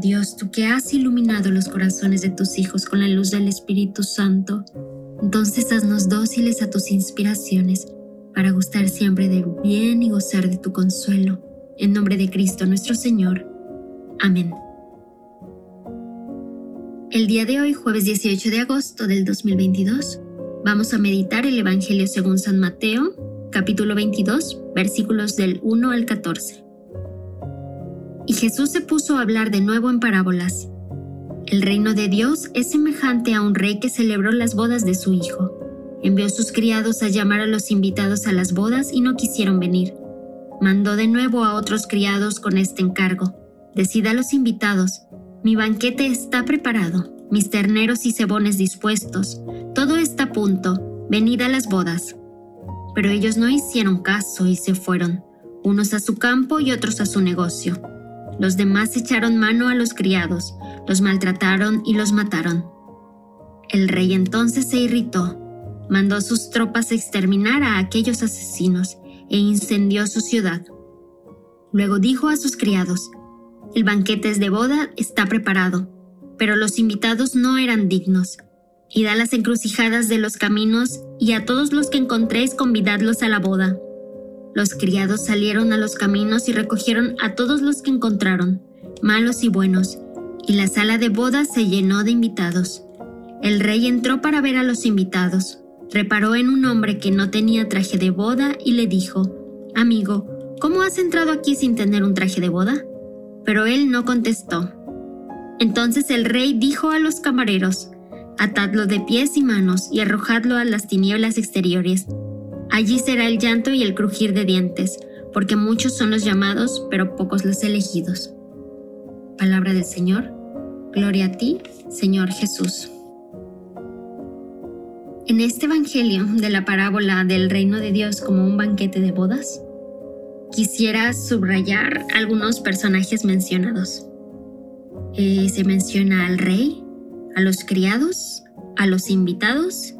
Dios, tú que has iluminado los corazones de tus hijos con la luz del Espíritu Santo, entonces haznos dóciles a tus inspiraciones para gustar siempre de bien y gozar de tu consuelo. En nombre de Cristo nuestro Señor. Amén. El día de hoy, jueves 18 de agosto del 2022, vamos a meditar el Evangelio según San Mateo, capítulo 22, versículos del 1 al 14. Y Jesús se puso a hablar de nuevo en parábolas. El reino de Dios es semejante a un rey que celebró las bodas de su hijo. Envió sus criados a llamar a los invitados a las bodas y no quisieron venir. Mandó de nuevo a otros criados con este encargo. Decid a los invitados, mi banquete está preparado, mis terneros y cebones dispuestos, todo está a punto, venid a las bodas. Pero ellos no hicieron caso y se fueron, unos a su campo y otros a su negocio. Los demás echaron mano a los criados, los maltrataron y los mataron. El rey entonces se irritó, mandó a sus tropas exterminar a aquellos asesinos e incendió su ciudad. Luego dijo a sus criados, el banquete de boda está preparado, pero los invitados no eran dignos. Id a las encrucijadas de los caminos y a todos los que encontréis convidadlos a la boda. Los criados salieron a los caminos y recogieron a todos los que encontraron, malos y buenos, y la sala de bodas se llenó de invitados. El rey entró para ver a los invitados. Reparó en un hombre que no tenía traje de boda y le dijo, Amigo, ¿cómo has entrado aquí sin tener un traje de boda? Pero él no contestó. Entonces el rey dijo a los camareros, Atadlo de pies y manos y arrojadlo a las tinieblas exteriores Allí será el llanto y el crujir de dientes, porque muchos son los llamados, pero pocos los elegidos. Palabra del Señor. Gloria a ti, Señor Jesús. En este Evangelio de la parábola del reino de Dios como un banquete de bodas, quisiera subrayar algunos personajes mencionados. Eh, se menciona al rey, a los criados, a los invitados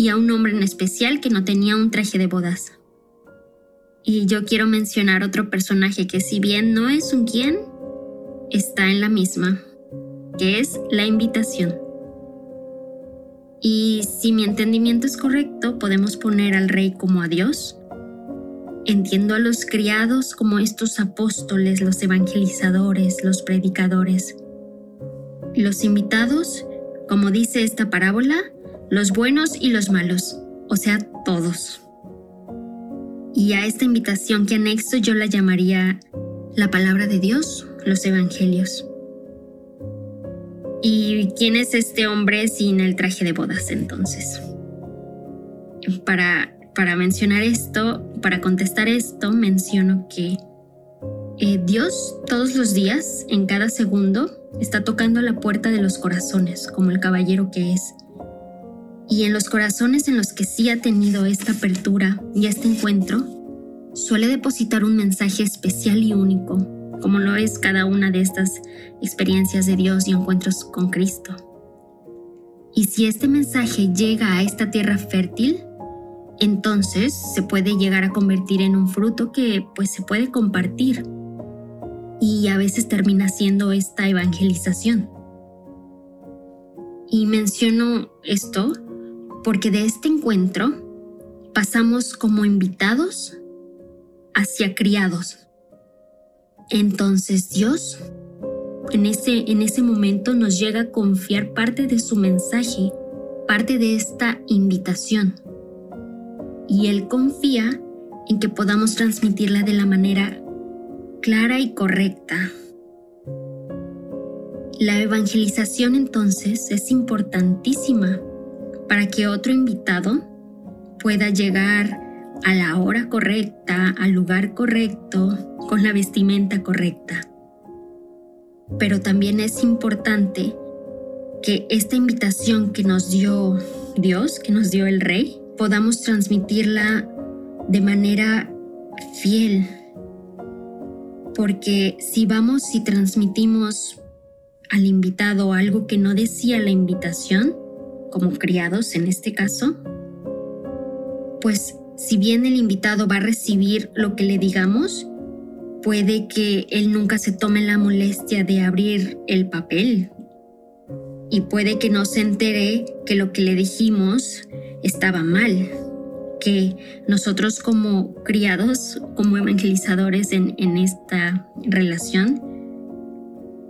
y a un hombre en especial que no tenía un traje de bodas. Y yo quiero mencionar otro personaje que si bien no es un quien, está en la misma, que es la invitación. Y si mi entendimiento es correcto, podemos poner al rey como a Dios. Entiendo a los criados como estos apóstoles, los evangelizadores, los predicadores. Los invitados, como dice esta parábola, los buenos y los malos, o sea, todos. Y a esta invitación que anexo yo la llamaría la palabra de Dios, los evangelios. ¿Y quién es este hombre sin el traje de bodas entonces? Para, para mencionar esto, para contestar esto, menciono que eh, Dios todos los días, en cada segundo, está tocando la puerta de los corazones, como el caballero que es y en los corazones en los que sí ha tenido esta apertura y este encuentro, suele depositar un mensaje especial y único, como lo es cada una de estas experiencias de Dios y encuentros con Cristo. Y si este mensaje llega a esta tierra fértil, entonces se puede llegar a convertir en un fruto que pues se puede compartir y a veces termina siendo esta evangelización. Y menciono esto porque de este encuentro pasamos como invitados hacia criados. Entonces Dios en ese, en ese momento nos llega a confiar parte de su mensaje, parte de esta invitación. Y Él confía en que podamos transmitirla de la manera clara y correcta. La evangelización entonces es importantísima para que otro invitado pueda llegar a la hora correcta, al lugar correcto, con la vestimenta correcta. Pero también es importante que esta invitación que nos dio Dios, que nos dio el Rey, podamos transmitirla de manera fiel. Porque si vamos y transmitimos al invitado algo que no decía la invitación, como criados en este caso, pues si bien el invitado va a recibir lo que le digamos, puede que él nunca se tome la molestia de abrir el papel. Y puede que no se entere que lo que le dijimos estaba mal, que nosotros como criados, como evangelizadores en, en esta relación,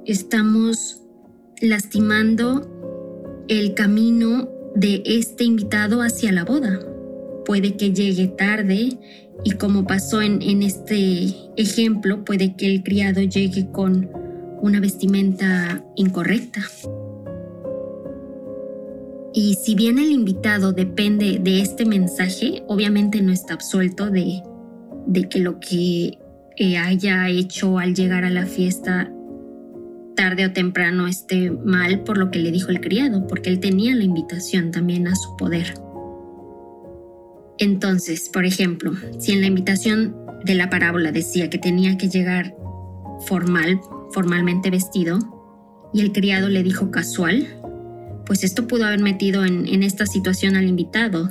estamos lastimando el camino de este invitado hacia la boda. Puede que llegue tarde y como pasó en, en este ejemplo, puede que el criado llegue con una vestimenta incorrecta. Y si bien el invitado depende de este mensaje, obviamente no está absuelto de, de que lo que eh, haya hecho al llegar a la fiesta tarde o temprano esté mal por lo que le dijo el criado, porque él tenía la invitación también a su poder. Entonces, por ejemplo, si en la invitación de la parábola decía que tenía que llegar formal, formalmente vestido, y el criado le dijo casual, pues esto pudo haber metido en, esta situación al invitado.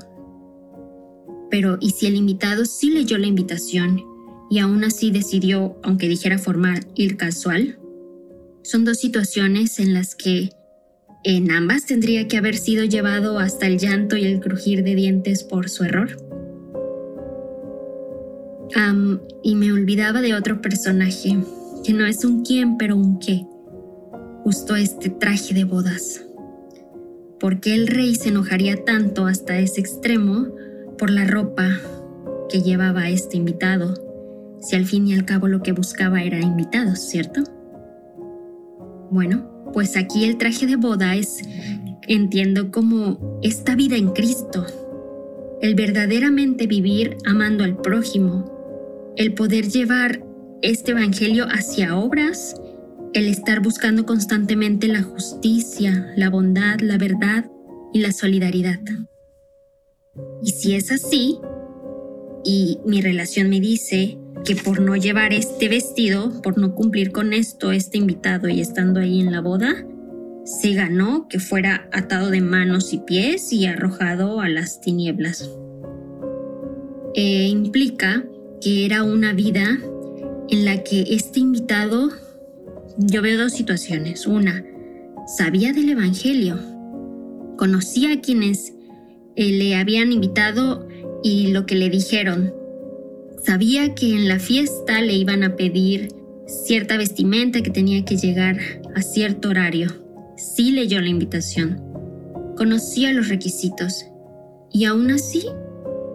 Pero, ¿y si el invitado sí leyó la invitación y aún así decidió, aunque dijera formal, ir casual? Son dos situaciones en las que en ambas tendría que haber sido llevado hasta el llanto y el crujir de dientes por su error. y me olvidaba de otro personaje, que no es un quién, pero un qué. Justo este traje de bodas. ¿Por qué el rey se enojaría tanto hasta ese extremo por la ropa que llevaba este invitado, si al fin y al cabo lo que buscaba era invitados, ¿cierto? Bueno, pues aquí el traje de boda es, entiendo como esta vida en Cristo, el verdaderamente vivir amando al prójimo, el poder llevar este Evangelio hacia obras, el estar buscando constantemente la justicia, la bondad, la verdad y la solidaridad. Y si es así, y mi relación me dice que por no llevar este vestido, por no cumplir con esto, este invitado y estando ahí en la boda, se ganó que fuera atado de manos y pies y arrojado a las tinieblas. E implica que era una vida en la que este invitado, yo veo dos situaciones. Una, sabía del Evangelio, conocía a quienes eh, le habían invitado y lo que le dijeron, Sabía que en la fiesta le iban a pedir cierta vestimenta que tenía que llegar a cierto horario. Sí leyó la invitación. Conocía los requisitos. Y aún así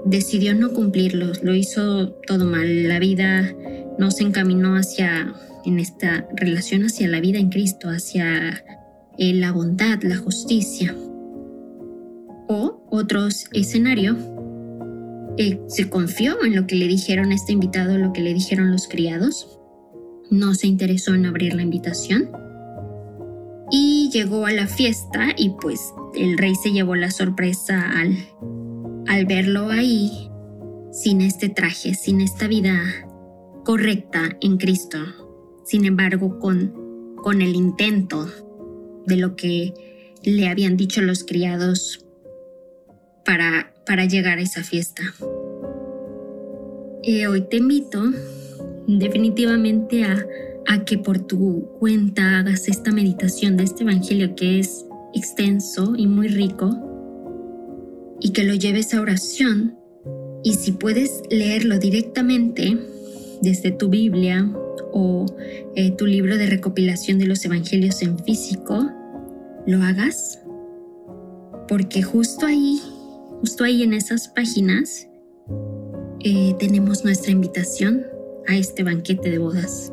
decidió no cumplirlos. Lo hizo todo mal. La vida no se encaminó hacia, en esta relación, hacia la vida en Cristo, hacia eh, la bondad, la justicia. O otro escenario se confió en lo que le dijeron este invitado, lo que le dijeron los criados. No se interesó en abrir la invitación. Y llegó a la fiesta y pues el rey se llevó la sorpresa al, al verlo ahí, sin este traje, sin esta vida correcta en Cristo. Sin embargo, con, con el intento de lo que le habían dicho los criados para para llegar a esa fiesta. Eh, hoy te invito definitivamente a, a que por tu cuenta hagas esta meditación de este Evangelio que es extenso y muy rico y que lo lleves a oración y si puedes leerlo directamente desde tu Biblia o eh, tu libro de recopilación de los Evangelios en físico, lo hagas porque justo ahí Justo ahí en esas páginas eh, tenemos nuestra invitación a este banquete de bodas.